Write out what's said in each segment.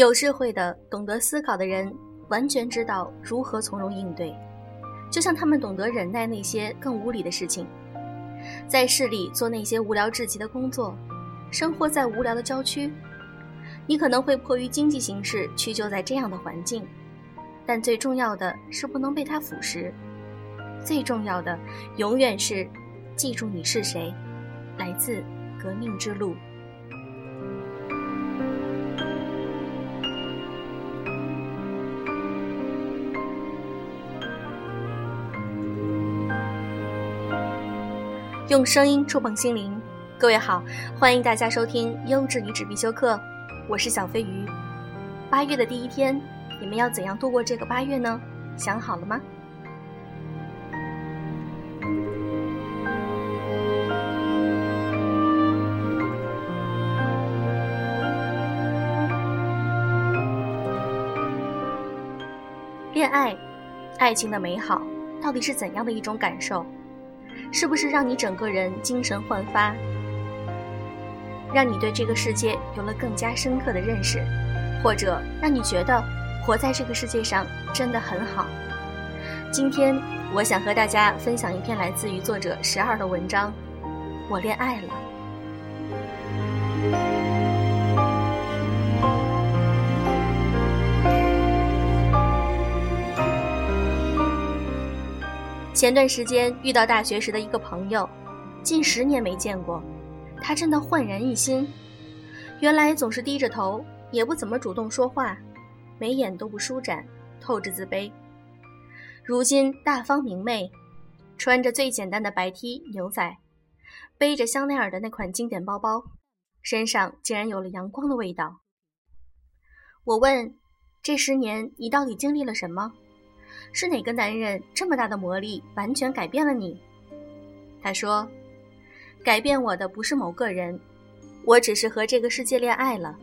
有智慧的、懂得思考的人，完全知道如何从容应对，就像他们懂得忍耐那些更无理的事情，在市里做那些无聊至极的工作，生活在无聊的郊区。你可能会迫于经济形势屈就在这样的环境，但最重要的是不能被它腐蚀。最重要的，永远是记住你是谁，来自革命之路。用声音触碰心灵，各位好，欢迎大家收听优质女纸必修课，我是小飞鱼。八月的第一天，你们要怎样度过这个八月呢？想好了吗？恋爱，爱情的美好，到底是怎样的一种感受？是不是让你整个人精神焕发，让你对这个世界有了更加深刻的认识，或者让你觉得活在这个世界上真的很好？今天我想和大家分享一篇来自于作者十二的文章，《我恋爱了》。前段时间遇到大学时的一个朋友，近十年没见过，他真的焕然一新。原来总是低着头，也不怎么主动说话，眉眼都不舒展，透着自卑。如今大方明媚，穿着最简单的白 T 牛仔，背着香奈儿的那款经典包包，身上竟然有了阳光的味道。我问：这十年你到底经历了什么？是哪个男人这么大的魔力，完全改变了你？他说：“改变我的不是某个人，我只是和这个世界恋爱了。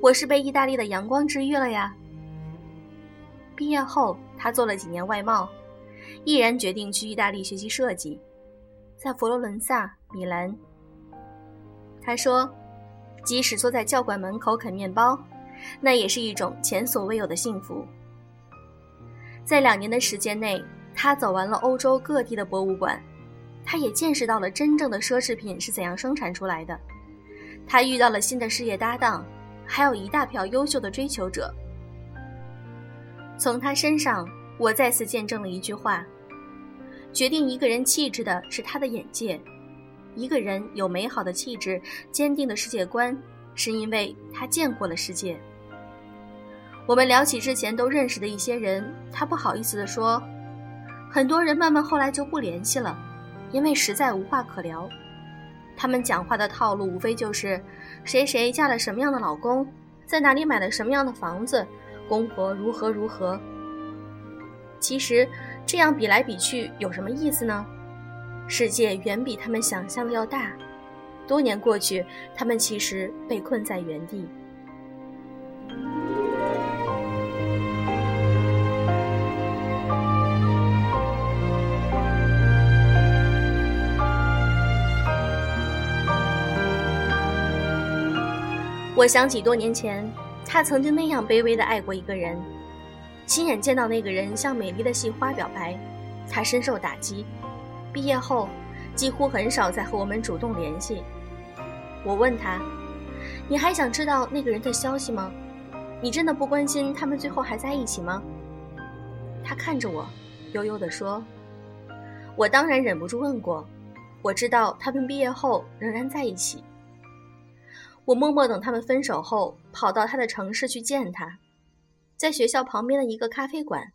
我是被意大利的阳光治愈了呀。”毕业后，他做了几年外贸，毅然决定去意大利学习设计，在佛罗伦萨、米兰。他说：“即使坐在教馆门口啃面包，那也是一种前所未有的幸福。”在两年的时间内，他走完了欧洲各地的博物馆，他也见识到了真正的奢侈品是怎样生产出来的。他遇到了新的事业搭档，还有一大票优秀的追求者。从他身上，我再次见证了一句话：决定一个人气质的是他的眼界。一个人有美好的气质、坚定的世界观，是因为他见过了世界。我们聊起之前都认识的一些人，他不好意思地说：“很多人慢慢后来就不联系了，因为实在无话可聊。他们讲话的套路无非就是谁谁嫁了什么样的老公，在哪里买了什么样的房子，公婆如何如何。其实这样比来比去有什么意思呢？世界远比他们想象的要大。多年过去，他们其实被困在原地。”我想起多年前，他曾经那样卑微的爱过一个人，亲眼见到那个人向美丽的系花表白，他深受打击。毕业后，几乎很少再和我们主动联系。我问他：“你还想知道那个人的消息吗？你真的不关心他们最后还在一起吗？”他看着我，悠悠地说：“我当然忍不住问过，我知道他们毕业后仍然在一起。”我默默等他们分手后，跑到他的城市去见他，在学校旁边的一个咖啡馆，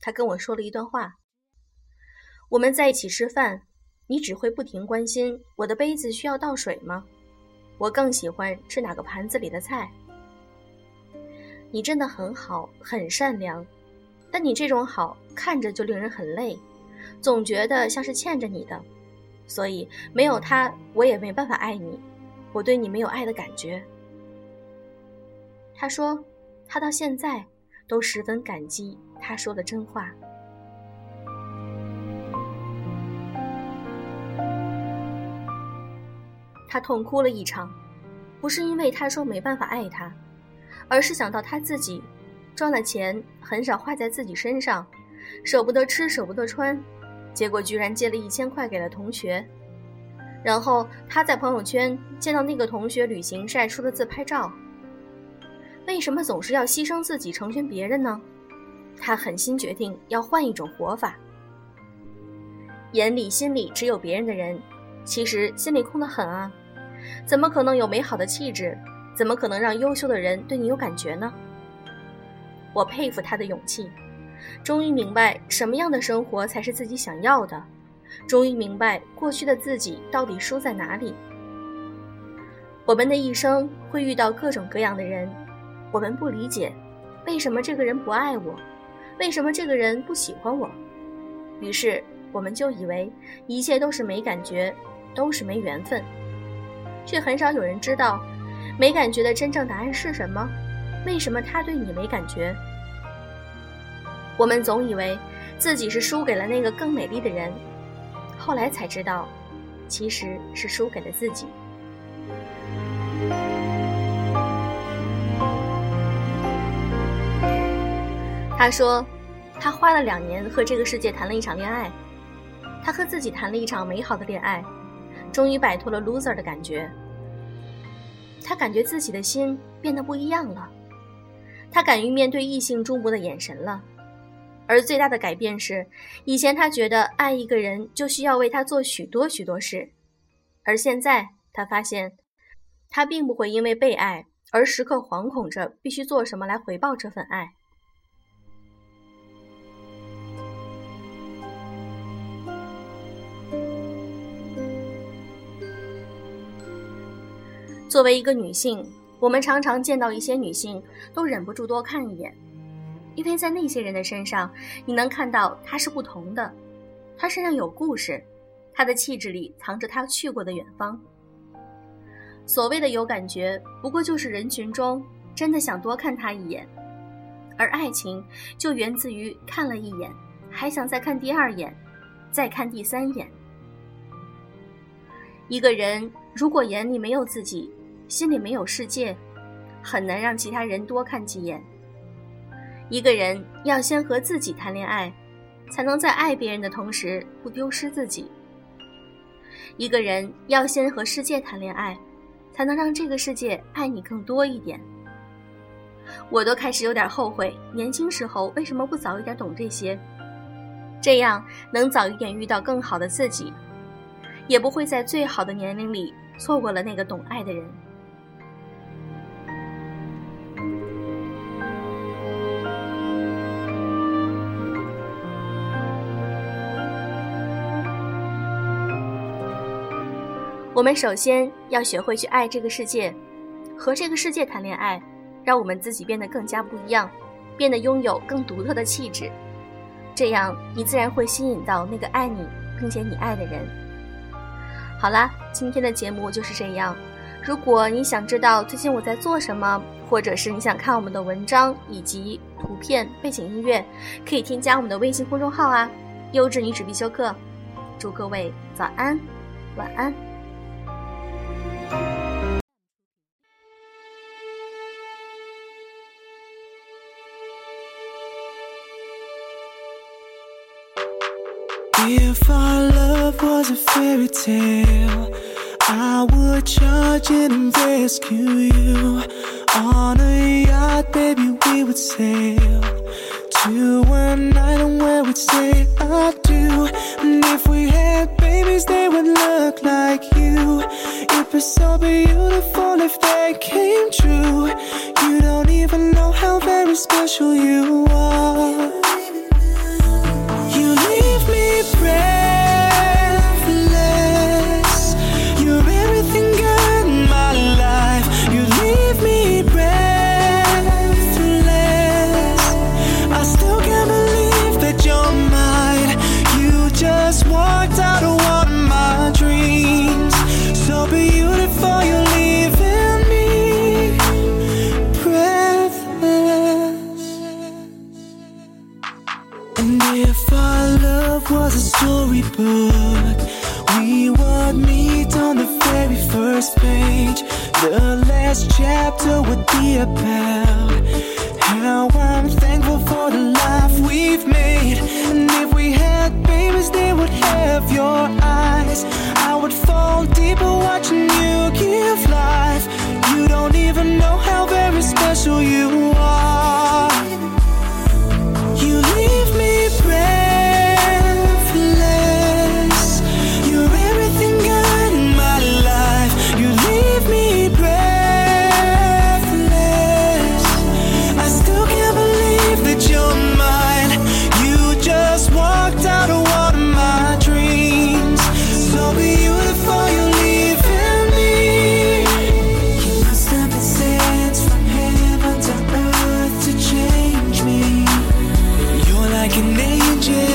他跟我说了一段话。我们在一起吃饭，你只会不停关心我的杯子需要倒水吗？我更喜欢吃哪个盘子里的菜。你真的很好，很善良，但你这种好看着就令人很累，总觉得像是欠着你的，所以没有他，我也没办法爱你。我对你没有爱的感觉。他说，他到现在都十分感激他说的真话。他痛哭了一场，不是因为他说没办法爱他，而是想到他自己赚了钱很少花在自己身上，舍不得吃舍不得穿，结果居然借了一千块给了同学。然后他在朋友圈见到那个同学旅行晒出的自拍照。为什么总是要牺牲自己成全别人呢？他狠心决定要换一种活法。眼里心里只有别人的人，其实心里空得很啊！怎么可能有美好的气质？怎么可能让优秀的人对你有感觉呢？我佩服他的勇气，终于明白什么样的生活才是自己想要的。终于明白过去的自己到底输在哪里。我们的一生会遇到各种各样的人，我们不理解为什么这个人不爱我，为什么这个人不喜欢我，于是我们就以为一切都是没感觉，都是没缘分，却很少有人知道没感觉的真正答案是什么，为什么他对你没感觉。我们总以为自己是输给了那个更美丽的人。后来才知道，其实是输给了自己。他说，他花了两年和这个世界谈了一场恋爱，他和自己谈了一场美好的恋爱，终于摆脱了 loser 的感觉。他感觉自己的心变得不一样了，他敢于面对异性注目的眼神了。而最大的改变是，以前他觉得爱一个人就需要为他做许多许多事，而现在他发现，他并不会因为被爱而时刻惶恐着必须做什么来回报这份爱。作为一个女性，我们常常见到一些女性都忍不住多看一眼。因为在那些人的身上，你能看到他是不同的，他身上有故事，他的气质里藏着他去过的远方。所谓的有感觉，不过就是人群中真的想多看他一眼，而爱情就源自于看了一眼，还想再看第二眼，再看第三眼。一个人如果眼里没有自己，心里没有世界，很难让其他人多看几眼。一个人要先和自己谈恋爱，才能在爱别人的同时不丢失自己。一个人要先和世界谈恋爱，才能让这个世界爱你更多一点。我都开始有点后悔，年轻时候为什么不早一点懂这些，这样能早一点遇到更好的自己，也不会在最好的年龄里错过了那个懂爱的人。我们首先要学会去爱这个世界，和这个世界谈恋爱，让我们自己变得更加不一样，变得拥有更独特的气质。这样，你自然会吸引到那个爱你并且你爱的人。好啦，今天的节目就是这样。如果你想知道最近我在做什么，或者是你想看我们的文章以及图片、背景音乐，可以添加我们的微信公众号啊，优质女子必修课。祝各位早安，晚安。If our love was a fairy tale, I would charge in and rescue you. On a yacht, baby, we would sail to an island where we'd say I do. And if we had babies, they would look like you. It'd be so beautiful if they came true. You don't even know how very special you are. Eyes. I would fall deeper watching you give life. You don't even know how very special you are. changes